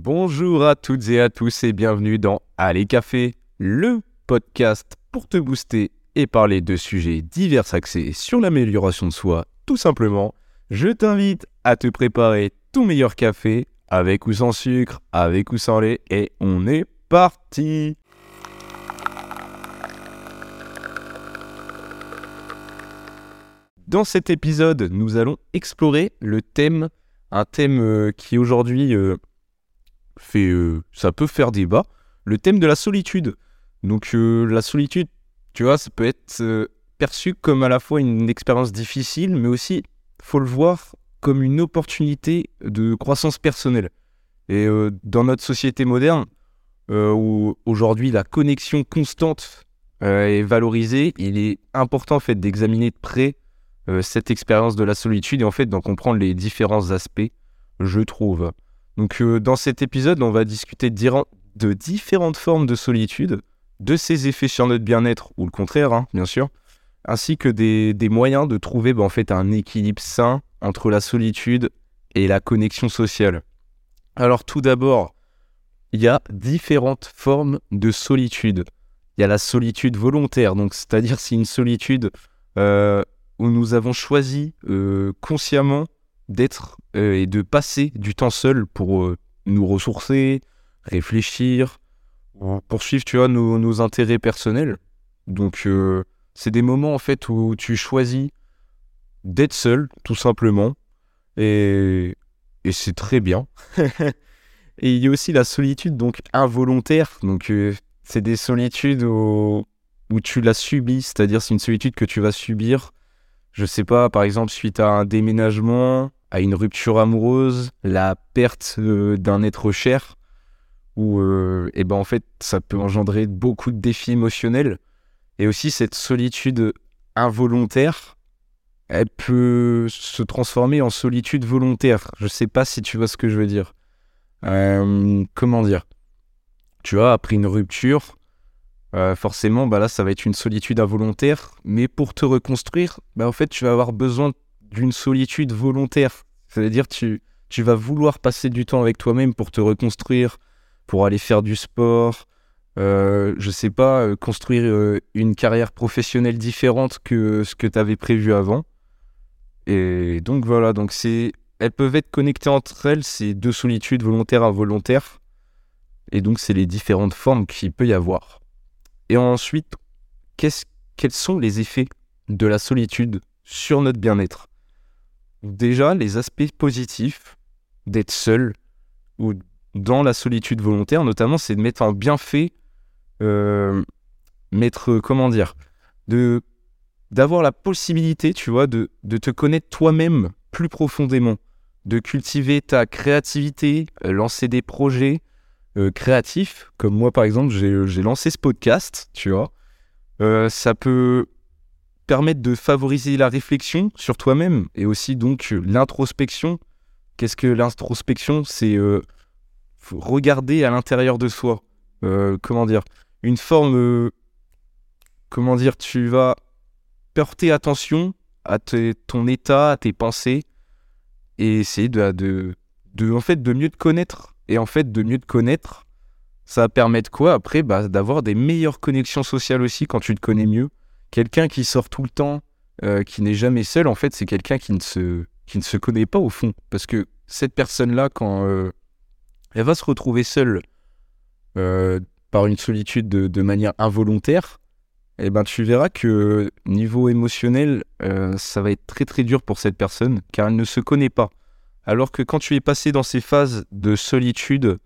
Bonjour à toutes et à tous et bienvenue dans Allez Café, le podcast pour te booster et parler de sujets divers axés sur l'amélioration de soi. Tout simplement, je t'invite à te préparer ton meilleur café avec ou sans sucre, avec ou sans lait et on est parti Dans cet épisode, nous allons explorer le thème, un thème euh, qui aujourd'hui euh, fait, euh, ça peut faire débat, le thème de la solitude. Donc la solitude, tu vois, ça peut être perçu comme à la fois une expérience difficile, mais aussi, faut le voir comme une opportunité de croissance personnelle. Et dans notre société moderne, où aujourd'hui la connexion constante est valorisée, il est important en fait d'examiner de près euh, cette expérience de la solitude et en fait d'en comprendre les différents aspects, je trouve. Donc euh, dans cet épisode, on va discuter de, différentes formes de solitude, de ses effets sur notre bien-être, ou le contraire, hein, bien sûr, ainsi que des, moyens de trouver bah, en fait un équilibre sain entre la solitude et la connexion sociale. Alors tout d'abord, il y a différentes formes de solitude. Il y a la solitude volontaire, donc c'est-à-dire c'est une solitude euh, où nous avons choisi euh, consciemment d'être euh, et de passer du temps seul pour euh, nous ressourcer, réfléchir, poursuivre tu vois, nos, intérêts personnels. Donc c'est des moments en fait où tu choisis d'être seul, tout simplement. Et, et c'est très bien. et il y a aussi la solitude donc involontaire. Donc c'est des solitudes où, où tu la subis, c'est-à-dire c'est une solitude que tu vas subir je sais pas, par exemple, suite à un déménagement, à une rupture amoureuse, la perte euh, d'un être cher, où euh, eh ben, en fait, ça peut engendrer beaucoup de défis émotionnels. Et aussi, cette solitude involontaire, elle peut se transformer en solitude volontaire. Je sais pas si tu vois ce que je veux dire. Euh, comment dire? Tu vois, après une rupture, euh, forcément, bah là, ça va être une solitude involontaire. Mais pour te reconstruire, bah, en fait, tu vas avoir besoin d'une solitude volontaire. C'est-à-dire, tu, tu vas vouloir passer du temps avec toi-même pour te reconstruire, pour aller faire du sport, euh, je sais pas, euh, construire euh, une carrière professionnelle différente que ce que tu avais prévu avant. Et donc voilà, donc c'est, elles peuvent être connectées entre elles, ces deux solitudes volontaires involontaires. Et donc c'est les différentes formes qu'il peut y avoir. Et ensuite, quels sont les effets de la solitude sur notre bien-être? Déjà, les aspects positifs d'être seul ou dans la solitude volontaire, notamment, c'est de mettre un bienfait, euh, mettre, comment dire, de d'avoir la possibilité, tu vois, de, de te connaître toi-même plus profondément, de cultiver ta créativité, euh, lancer des projets, euh, créatif, comme moi par exemple, j'ai lancé ce podcast, tu vois. Euh, ça peut permettre de favoriser la réflexion sur toi-même et aussi donc l'introspection. Qu'est-ce que l'introspection? C'est euh, regarder à l'intérieur de soi. comment dire? Une forme. comment dire? Tu vas porter attention à ton état, à tes pensées et essayer de, de, de, en fait, de mieux te connaître et en fait, de mieux te connaître, ça va permettre quoi? Après bah, D'avoir des meilleures connexions sociales aussi quand tu te connais mieux. Quelqu'un qui sort tout le temps, euh, qui n'est jamais seul, en fait, c'est quelqu'un qui, ne se, connaît pas au fond. Parce que cette personne-là, quand euh, elle va se retrouver seule euh, par une solitude de, manière involontaire, eh ben, tu verras que niveau émotionnel, ça va être très très dur pour cette personne, car elle ne se connaît pas. Alors que quand tu es passé dans ces phases de solitude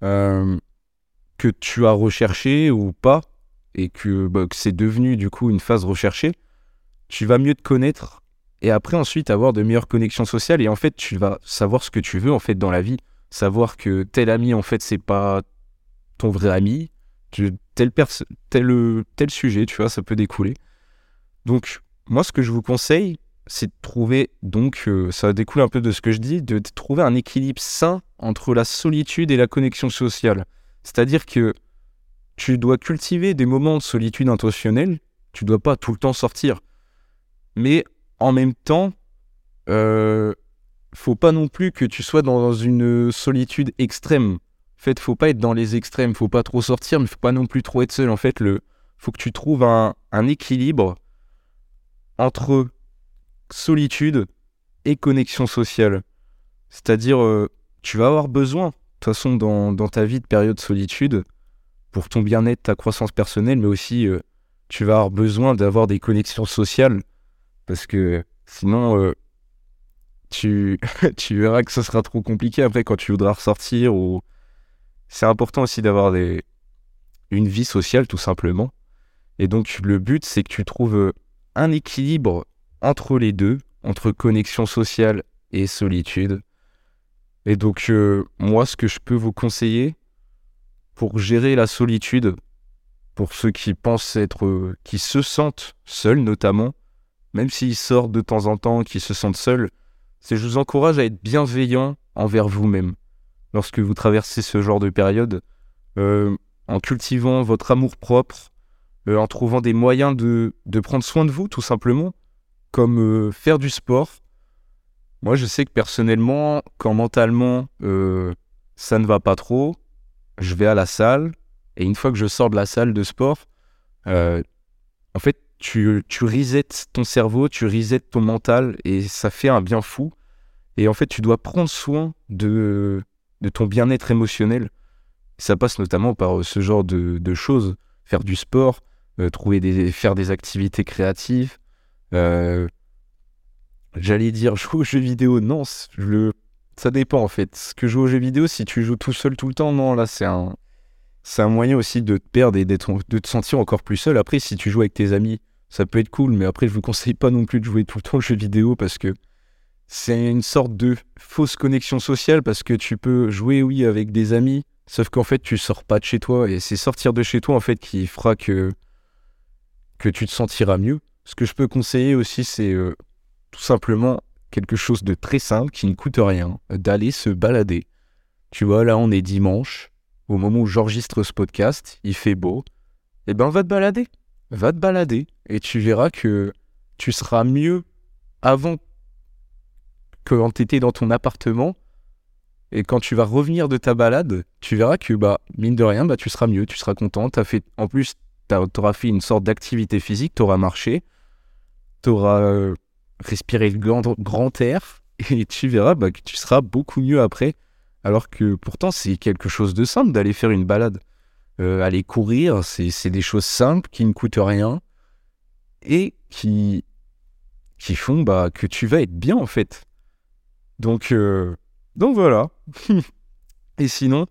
que tu as recherché ou pas, et bah, que, c'est devenu du coup une phase recherchée, tu vas mieux te connaître et après ensuite avoir de meilleures connexions sociales et en fait tu vas savoir ce que tu veux en fait dans la vie, savoir que tel ami en fait c'est pas ton vrai ami, tel, tel, tel sujet, tu vois, ça peut découler. Donc moi ce que je vous conseille, c'est de trouver, donc euh, ça découle un peu de ce que je dis, de, trouver un équilibre sain entre la solitude et la connexion sociale. C'est-à-dire que tu dois cultiver des moments de solitude intentionnelle, tu dois pas tout le temps sortir. Mais en même temps, euh, faut pas non plus que tu sois dans une solitude extrême. En fait, faut pas être dans les extrêmes, faut pas trop sortir, mais faut pas non plus trop être seul. En fait, le faut que tu trouves un, équilibre entre solitude et connexion sociale. C'est-à-dire, euh, tu vas avoir besoin, de toute façon, dans, ta vie de période de solitude, pour ton bien-être, ta croissance personnelle, mais aussi, euh, tu vas avoir besoin d'avoir des connexions sociales, parce que sinon, euh, tu, tu verras que ce sera trop compliqué après quand tu voudras ressortir. Ou... C'est important aussi d'avoir des... une vie sociale, tout simplement. Et donc le but, c'est que tu trouves euh, un équilibre entre les deux, entre connexion sociale et solitude. Et donc moi, ce que je peux vous conseiller pour gérer la solitude, pour ceux qui pensent être, euh, qui se sentent seuls notamment, même s'ils sortent de temps en temps, qui se sentent seuls, je vous encourage à être bienveillant envers vous-même lorsque vous traversez ce genre de période, en cultivant votre amour propre, euh, en trouvant des moyens de, prendre soin de vous, tout simplement, comme euh, faire du sport. Moi, je sais que personnellement, quand mentalement euh, ça ne va pas trop, je vais à la salle, et une fois que je sors de la salle de sport, en fait, tu, tu resets ton cerveau, tu resets ton mental, et ça fait un bien fou. Et en fait, tu dois prendre soin de, de ton bien-être émotionnel. Ça passe notamment par ce genre de, de choses, faire du sport, euh, trouver des, faire des activités créatives. Euh, j'allais dire jouer aux jeux vidéo, non, le, ça dépend en fait. Ce que joue aux jeux vidéo, si tu joues tout seul tout le temps, non, là c'est un, c'est un moyen aussi de te perdre et de te sentir encore plus seul. Après, si tu joues avec tes amis, ça peut être cool, mais après, je vous conseille pas non plus de jouer tout le temps aux jeux vidéo parce que c'est une sorte de fausse connexion sociale parce que tu peux jouer, oui, avec des amis, sauf qu'en fait, tu sors pas de chez toi et c'est sortir de chez toi en fait qui fera que que tu te sentiras mieux. Ce que je peux conseiller aussi, c'est euh, tout simplement quelque chose de très simple qui ne coûte rien, d'aller se balader. Tu vois, là, on est dimanche, au moment où j'enregistre ce podcast, il fait beau. Eh ben, va te balader. Va te balader. Et tu verras que tu seras mieux avant que quand tu étais dans ton appartement. Et quand tu vas revenir de ta balade, tu verras que, bah, mine de rien, bah, tu seras mieux, tu seras content. Fait, en plus, tu auras fait une sorte d'activité physique, tu auras marché, tu auras euh, respiré le grand, air, et tu verras bah, que tu seras beaucoup mieux après. Alors que pourtant, c'est quelque chose de simple d'aller faire une balade. Euh, aller courir, c'est des choses simples qui ne coûtent rien et qui, qui font bah, que tu vas être bien en fait. Donc, euh, donc voilà. et sinon,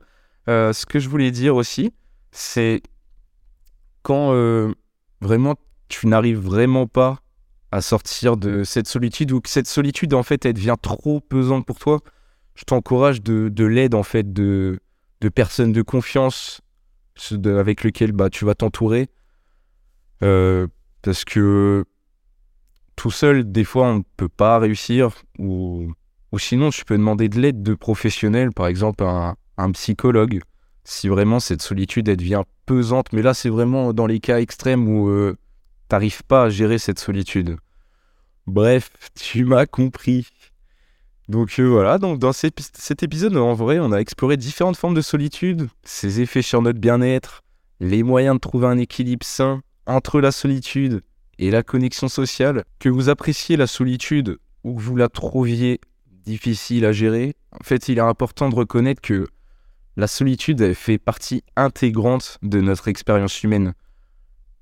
ce que je voulais dire aussi, c'est quand euh, vraiment tu n'arrives vraiment pas à sortir de cette solitude ou que cette solitude en fait elle devient trop pesante pour toi, je t'encourage de, l'aide en fait de, de personnes de confiance avec lesquelles bah, tu vas t'entourer. Euh, parce que tout seul, des fois, on ne peut pas réussir. Ou, ou sinon, tu peux demander de l'aide de professionnels, par exemple un, un psychologue si vraiment cette solitude elle devient pesante. Mais là, c'est vraiment dans les cas extrêmes où euh, t'arrives pas à gérer cette solitude. Bref, tu m'as compris. Donc euh, voilà, donc dans cet épisode, en vrai, on a exploré différentes formes de solitude, ses effets sur notre bien-être, les moyens de trouver un équilibre sain entre la solitude et la connexion sociale. Que vous appréciez la solitude ou que vous la trouviez difficile à gérer, en fait, il est important de reconnaître que la solitude fait partie intégrante de notre expérience humaine.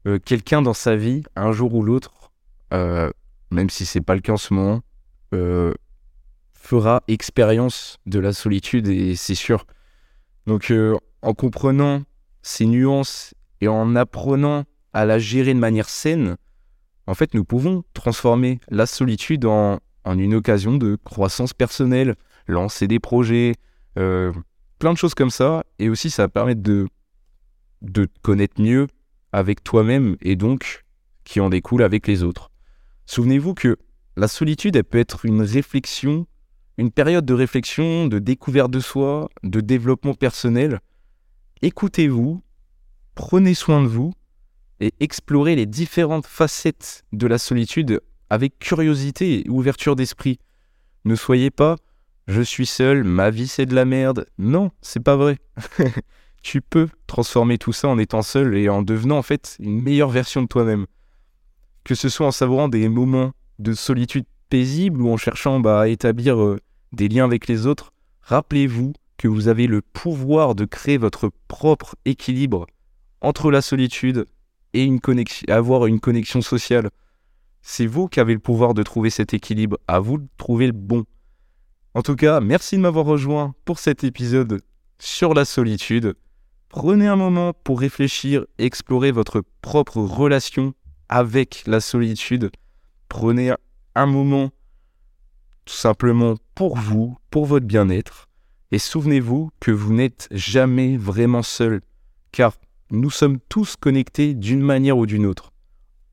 Euh, quelqu'un dans sa vie, un jour ou l'autre, euh, même si c'est pas le cas en ce moment, euh, fera expérience de la solitude et c'est sûr. Donc en comprenant ces nuances et en apprenant à la gérer de manière saine, en fait, nous pouvons transformer la solitude en, en une occasion de croissance personnelle, lancer des projets, plein de choses comme ça. Et aussi, ça va permettre de, de te connaître mieux avec toi-même et donc qui en découle avec les autres. Souvenez-vous que la solitude, elle peut être une réflexion, une période de réflexion, de découverte de soi, de développement personnel. Écoutez-vous, prenez soin de vous et explorez les différentes facettes de la solitude avec curiosité et ouverture d'esprit. Ne soyez pas je suis seul, ma vie c'est de la merde. Non, c'est pas vrai. tu peux transformer tout ça en étant seul et en devenant en fait une meilleure version de toi-même. Que ce soit en savourant des moments de solitude paisible ou en cherchant bah, à établir euh, des liens avec les autres, rappelez-vous que vous avez le pouvoir de créer votre propre équilibre entre la solitude et avoir une connexion sociale. C'est vous qui avez le pouvoir de trouver cet équilibre, à vous de trouver le bon. En tout cas, merci de m'avoir rejoint pour cet épisode sur la solitude. Prenez un moment pour réfléchir, explorer votre propre relation avec la solitude. Prenez un moment tout simplement pour vous, pour votre bien-être. Et souvenez-vous que vous n'êtes jamais vraiment seul, car nous sommes tous connectés d'une manière ou d'une autre.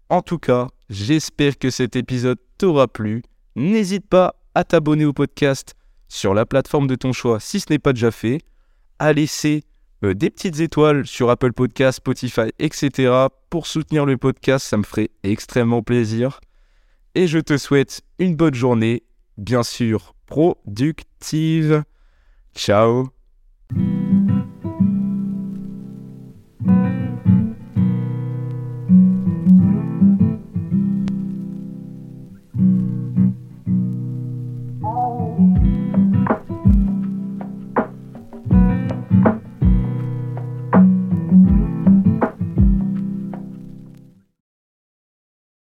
En tout cas, j'espère que cet épisode t'aura plu. N'hésite pas à t'abonner au podcast sur la plateforme de ton choix si ce n'est pas déjà fait, à laisser euh, des petites étoiles sur Apple Podcast, Spotify, etc. pour soutenir le podcast, ça me ferait extrêmement plaisir. Et je te souhaite une bonne journée, bien sûr productive. Ciao